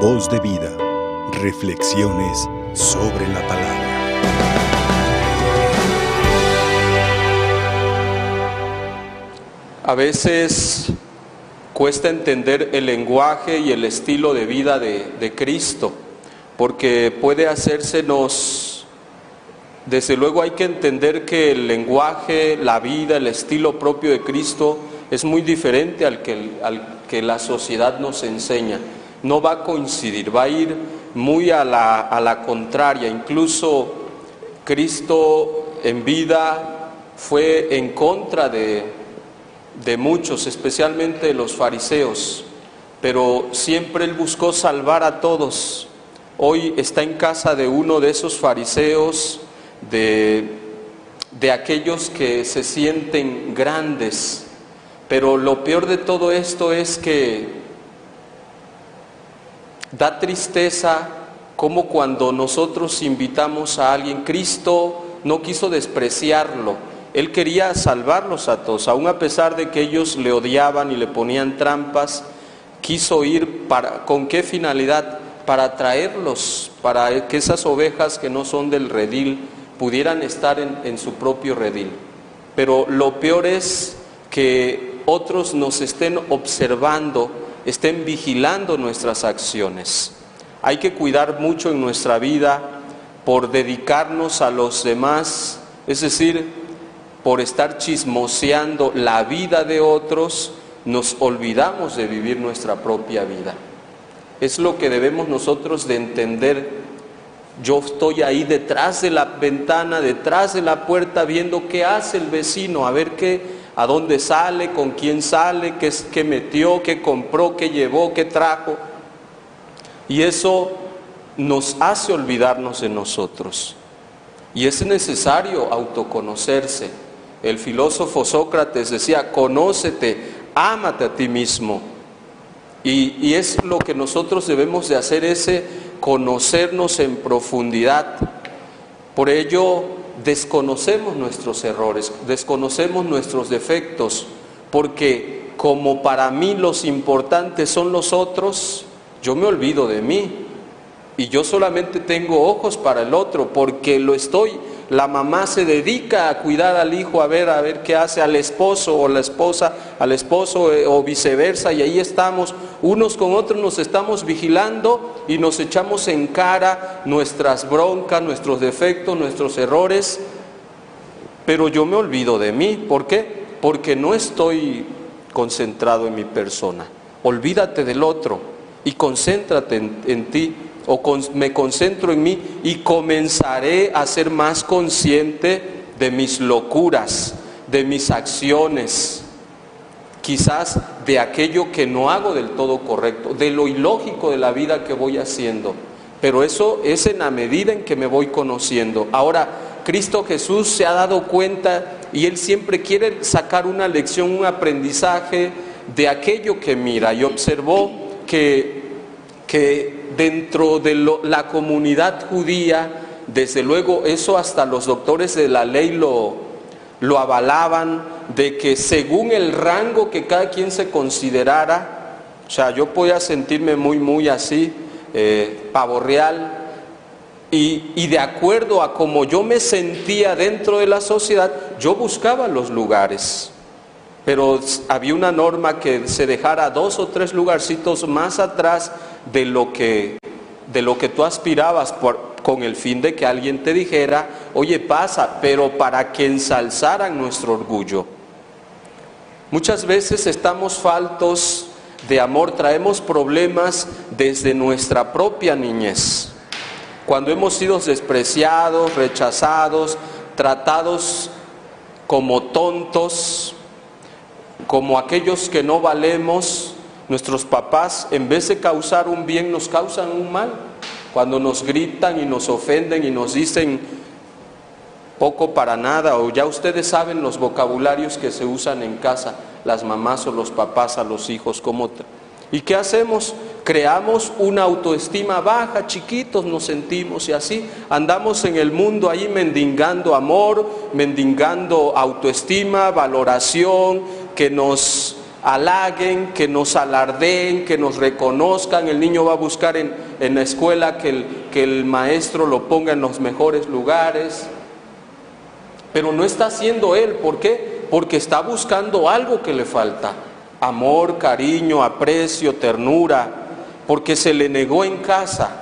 Voz de vida. Reflexiones sobre la palabra. A veces cuesta entender el lenguaje y el estilo de vida de, Cristo, porque puede hacérsenos, desde luego hay que entender que el lenguaje, la vida, el estilo propio de Cristo es muy diferente al que, al que la sociedad nos enseña. No va a coincidir, va a ir muy a la, a la contraria. Incluso Cristo en vida fue en contra de, de muchos, especialmente de los fariseos, pero siempre Él buscó salvar a todos. Hoy está en casa de uno de esos fariseos, de, de aquellos que se sienten grandes, pero lo peor de todo esto es que da tristeza como cuando nosotros invitamos a alguien, Cristo no quiso despreciarlo, Él quería salvarlos a todos, aun a pesar de que ellos le odiaban y le ponían trampas, quiso ir para, ¿con qué finalidad? Para traerlos, para que esas ovejas que no son del redil pudieran estar en, en su propio redil. Pero lo peor es que otros nos estén observando, estén vigilando nuestras acciones. Hay que cuidar mucho en nuestra vida por dedicarnos a los demás, es decir, por estar chismoseando la vida de otros, nos olvidamos de vivir nuestra propia vida. Es lo que debemos nosotros de entender. Yo estoy ahí detrás de la ventana, detrás de la puerta, viendo qué hace el vecino, a ver qué, a dónde sale, con quién sale, qué, qué metió, qué compró, qué llevó, qué trajo. Y eso nos hace olvidarnos de nosotros. Y es necesario autoconocerse. El filósofo Sócrates decía, conócete, ámate a ti mismo. Y, y, es lo que nosotros debemos de hacer, ese conocernos en profundidad. Por ello, desconocemos nuestros errores, desconocemos nuestros defectos, porque como para mí los importantes son los otros, yo me olvido de mí. Y yo solamente tengo ojos para el otro porque lo estoy la mamá se dedica a cuidar al hijo a ver a ver qué hace al esposo o la esposa al esposo eh, o viceversa y ahí estamos unos con otros nos estamos vigilando y nos echamos en cara nuestras broncas, nuestros defectos, nuestros errores, pero yo me olvido de mí, ¿por qué? Porque no estoy concentrado en mi persona. Olvídate del otro y concéntrate en, en ti o con, me concentro en mí y comenzaré a ser más consciente de mis locuras, de mis acciones, quizás de aquello que no hago del todo correcto, de lo ilógico de la vida que voy haciendo. Pero eso es en la medida en que me voy conociendo. Ahora, Cristo Jesús se ha dado cuenta y Él siempre quiere sacar una lección, un aprendizaje de aquello que mira y observó que, que dentro de la comunidad judía, desde luego eso hasta los doctores de la ley lo, lo avalaban, de que según el rango que cada quien se considerara, o sea, yo podía sentirme muy, muy así, eh, pavo y, y, de acuerdo a como yo me sentía dentro de la sociedad, yo buscaba los lugares. Pero había una norma que se dejara dos o tres lugarcitos más atrás de lo que, de lo que tú aspirabas por, con el fin de que alguien te dijera, oye, pasa, pero para que ensalzaran nuestro orgullo. Muchas veces estamos faltos de amor, traemos problemas desde nuestra propia niñez. Cuando hemos sido despreciados, rechazados, tratados como tontos, como aquellos que no valemos, nuestros papás, en vez de causar un bien, nos causan un mal. Cuando nos gritan y nos ofenden y nos dicen poco para nada, o ya ustedes saben los vocabularios que se usan en casa, las mamás o los papás a los hijos, como... ¿Y qué hacemos? Creamos una autoestima baja, chiquitos nos sentimos y así andamos en el mundo ahí mendigando amor, mendigando autoestima, valoración, que nos halaguen, que nos alardeen, que nos reconozcan. El niño va a buscar en, la escuela que el, que el maestro lo ponga en los mejores lugares. Pero no está haciendo él, ¿por qué? Porque está buscando algo que le falta. Amor, cariño, aprecio, ternura, porque se le negó en casa.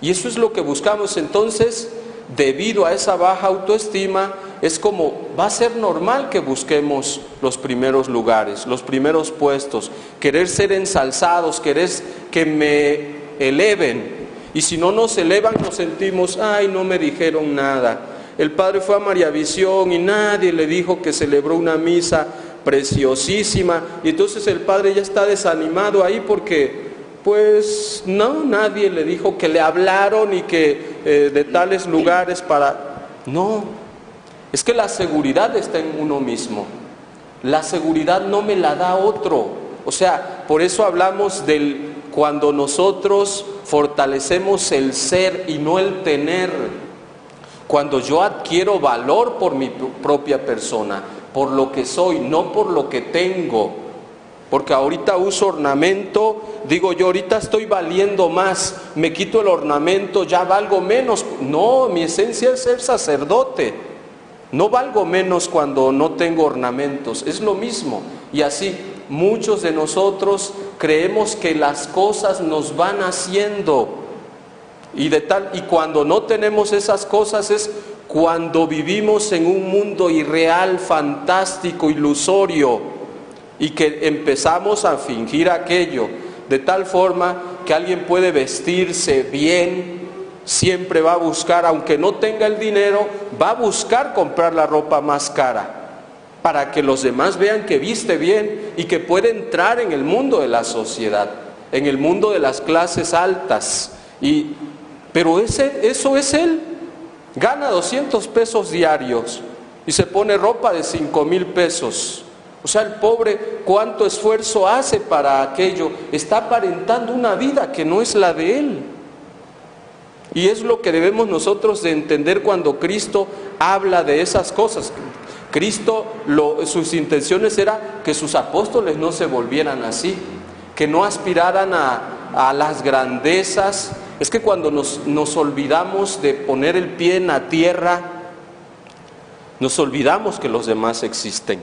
Y eso es lo que buscamos. Entonces, debido a esa baja autoestima, es como va a ser normal que busquemos los primeros lugares, los primeros puestos, querer ser ensalzados, querer que me eleven. Y si no nos elevan, nos sentimos, ay, no me dijeron nada. El padre fue a María Visión y nadie le dijo que celebró una misa preciosísima. Y entonces el padre ya está desanimado ahí porque, pues, no, nadie le dijo que le hablaron y que eh, de tales lugares para... No, es que la seguridad está en uno mismo. La seguridad no me la da otro. O sea, por eso hablamos del cuando nosotros fortalecemos el ser y no el tener. Cuando yo adquiero valor por mi propia persona, por lo que soy, no por lo que tengo. Porque ahorita uso ornamento, digo yo ahorita estoy valiendo más, me quito el ornamento, ya valgo menos. No, mi esencia es ser sacerdote. No valgo menos cuando no tengo ornamentos, es lo mismo. Y así muchos de nosotros creemos que las cosas nos van haciendo. Y de tal y cuando no tenemos esas cosas es cuando vivimos en un mundo irreal, fantástico, ilusorio y que empezamos a fingir aquello de tal forma que alguien puede vestirse bien, siempre va a buscar, aunque no tenga el dinero, va a buscar comprar la ropa más cara para que los demás vean que viste bien y que puede entrar en el mundo de la sociedad, en el mundo de las clases altas. Y, pero ese, eso es él. Gana 200 pesos diarios y se pone ropa de 5 mil pesos. O sea, el pobre, cuánto esfuerzo hace para aquello. Está aparentando una vida que no es la de él. Y es lo que debemos nosotros de entender cuando Cristo habla de esas cosas. Cristo, sus intenciones era que sus apóstoles no se volvieran así, que no aspiraran a, las grandezas. Es que cuando nos, nos olvidamos de poner el pie en la tierra, nos olvidamos que los demás existen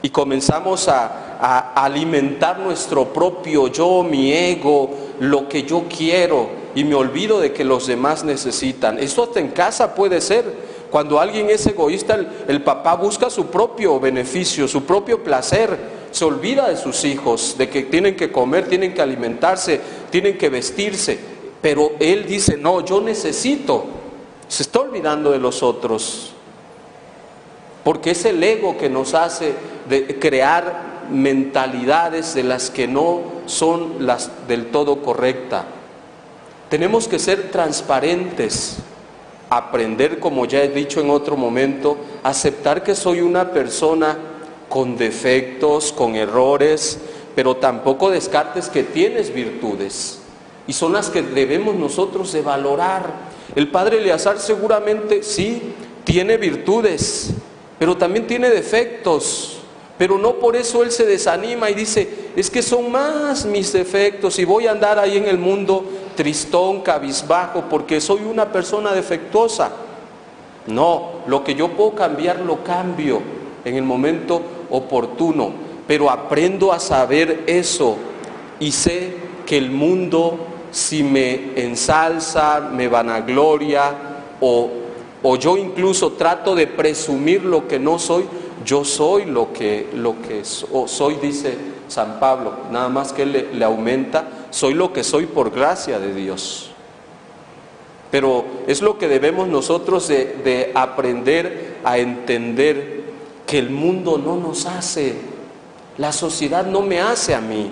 y comenzamos a, a, alimentar nuestro propio yo, mi ego, lo que yo quiero y me olvido de que los demás necesitan. Esto hasta en casa puede ser. Cuando alguien es egoísta, el, papá busca su propio beneficio, su propio placer, se olvida de sus hijos, de que tienen que comer, tienen que alimentarse, tienen que vestirse. Pero él dice, no, yo necesito. Se está olvidando de los otros. Porque es el ego que nos hace crear mentalidades de las que no son las del todo correctas. Tenemos que ser transparentes, aprender, como ya he dicho en otro momento, aceptar que soy una persona con defectos, con errores, pero tampoco descartes que tienes virtudes. Y son las que debemos nosotros de valorar. El padre Eleazar seguramente sí tiene virtudes, pero también tiene defectos. Pero no por eso él se desanima y dice, es que son más mis defectos y voy a andar ahí en el mundo tristón, cabizbajo, porque soy una persona defectuosa. No, lo que yo puedo cambiar lo cambio en el momento oportuno, pero aprendo a saber eso y sé que el mundo si me ensalza, me vanagloria o, o yo incluso trato de presumir lo que no soy, yo soy lo que, lo que soy, dice San Pablo, nada más que le, le aumenta, soy lo que soy por gracia de Dios. Pero es lo que debemos nosotros de, de aprender a entender que el mundo no nos hace, la sociedad no me hace a mí.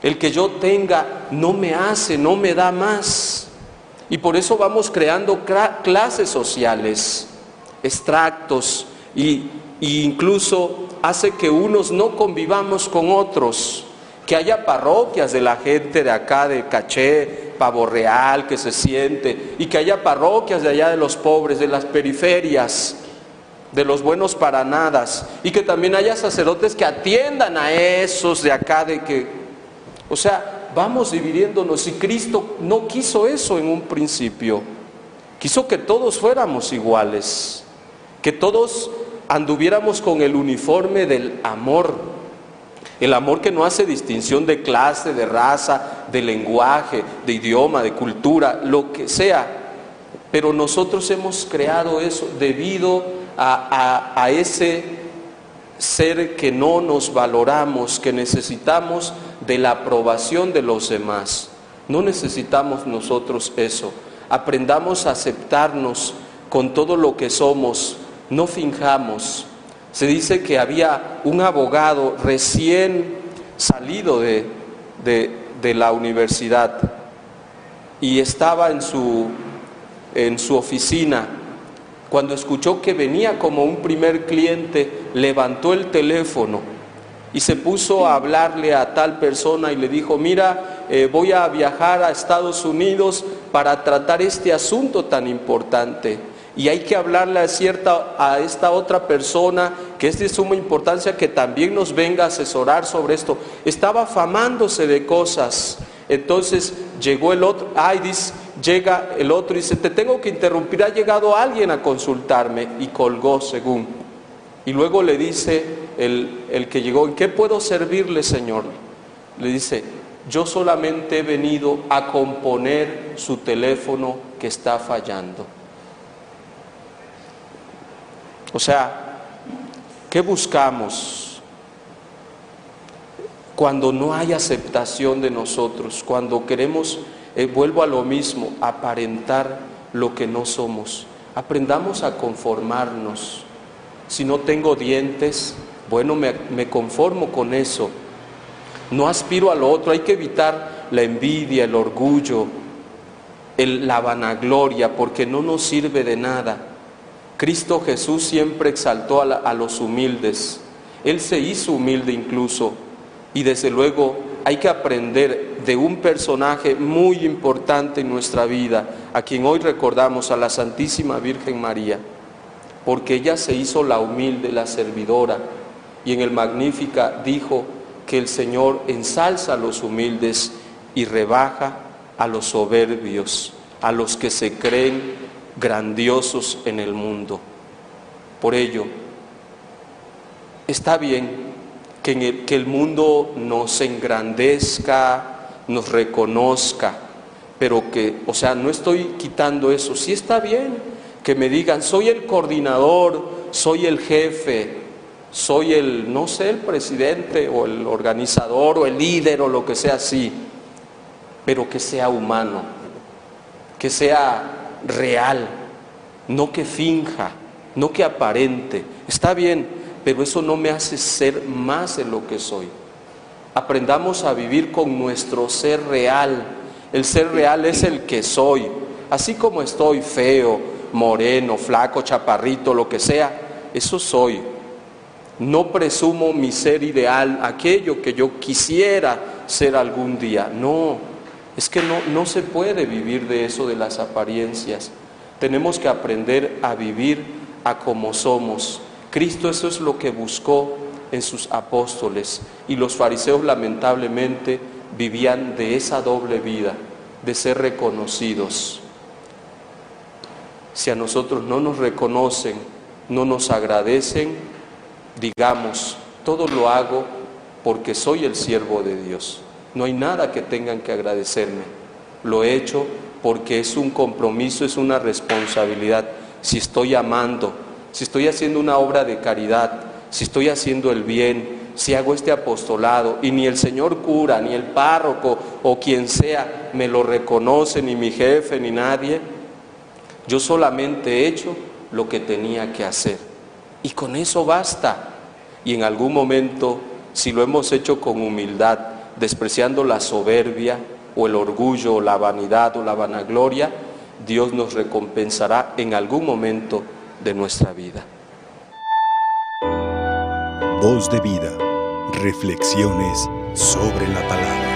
El que yo tenga no me hace, no me da más. Y por eso vamos creando clases sociales, extractos, y, incluso hace que unos no convivamos con otros, que haya parroquias de la gente de acá, de Caché, Pavo Real, que se siente, y que haya parroquias de allá de los pobres, de las periferias, de los buenos para nada, y que también haya sacerdotes que atiendan a esos de acá de que, o sea, vamos dividiéndonos y Cristo no quiso eso en un principio, quiso que todos fuéramos iguales, que todos anduviéramos con el uniforme del amor, el amor que no hace distinción de clase, de raza, de lenguaje, de idioma, de cultura, lo que sea. Pero nosotros hemos creado eso debido a, a ese ser que no nos valoramos, que necesitamos de la aprobación de los demás. No necesitamos nosotros eso. Aprendamos a aceptarnos con todo lo que somos, no finjamos. Se dice que había un abogado recién salido de, de, la universidad y estaba en su, en su oficina. Cuando escuchó que venía como un primer cliente, levantó el teléfono y se puso a hablarle a tal persona y le dijo, mira, eh, voy a viajar a Estados Unidos para tratar este asunto tan importante. Y hay que hablarle a, cierta, a esta otra persona que es de suma importancia que también nos venga a asesorar sobre esto. Estaba afamándose de cosas. Entonces llegó el otro, ay, llega el otro y dice, te tengo que interrumpir, ha llegado alguien a consultarme y colgó según. Y luego le dice el, el que llegó, ¿en qué puedo servirle, Señor? Le dice, yo solamente he venido a componer su teléfono que está fallando. O sea, ¿qué buscamos cuando no hay aceptación de nosotros? Cuando queremos, eh, vuelvo a lo mismo, aparentar lo que no somos. Aprendamos a conformarnos. Si no tengo dientes, bueno, me, conformo con eso. No aspiro a lo otro, hay que evitar la envidia, el orgullo, la vanagloria, porque no nos sirve de nada. Cristo Jesús siempre exaltó a, los humildes. Él se hizo humilde incluso. Y desde luego hay que aprender de un personaje muy importante en nuestra vida, a quien hoy recordamos, a la Santísima Virgen María, porque ella se hizo la humilde, la servidora, y en el Magnífica dijo que el Señor ensalza a los humildes y rebaja a los soberbios, a los que se creen grandiosos en el mundo. Por ello, está bien que, el, que el mundo nos engrandezca, nos reconozca, pero que, o sea, no estoy quitando eso. Sí está bien que me digan, soy el coordinador, soy el jefe, soy el, no sé, el presidente o el organizador o el líder o lo que sea así, pero que sea humano, que sea real, no que finja, no que aparente. Está bien, pero eso no me hace ser más de lo que soy. Aprendamos a vivir con nuestro ser real. El ser real es el que soy. Así como estoy feo, moreno, flaco, chaparrito, lo que sea, eso soy. No presumo mi ser ideal, aquello que yo quisiera ser algún día. No, es que no, no se puede vivir de eso, de las apariencias. Tenemos que aprender a vivir a como somos. Cristo eso es lo que buscó en sus apóstoles y los fariseos lamentablemente vivían de esa doble vida, de ser reconocidos. Si a nosotros no nos reconocen, no nos agradecen, digamos, todo lo hago porque soy el siervo de Dios. No hay nada que tengan que agradecerme. Lo he hecho porque es un compromiso, es una responsabilidad. Si estoy amando, si estoy haciendo una obra de caridad, si estoy haciendo el bien, si hago este apostolado y ni el señor cura, ni el párroco o quien sea me lo reconoce, ni mi jefe, ni nadie, yo solamente he hecho lo que tenía que hacer. Y con eso basta. Y en algún momento, si lo hemos hecho con humildad, despreciando la soberbia o el orgullo o la vanidad o la vanagloria, Dios nos recompensará en algún momento de nuestra vida. Voz de vida, reflexiones sobre la palabra.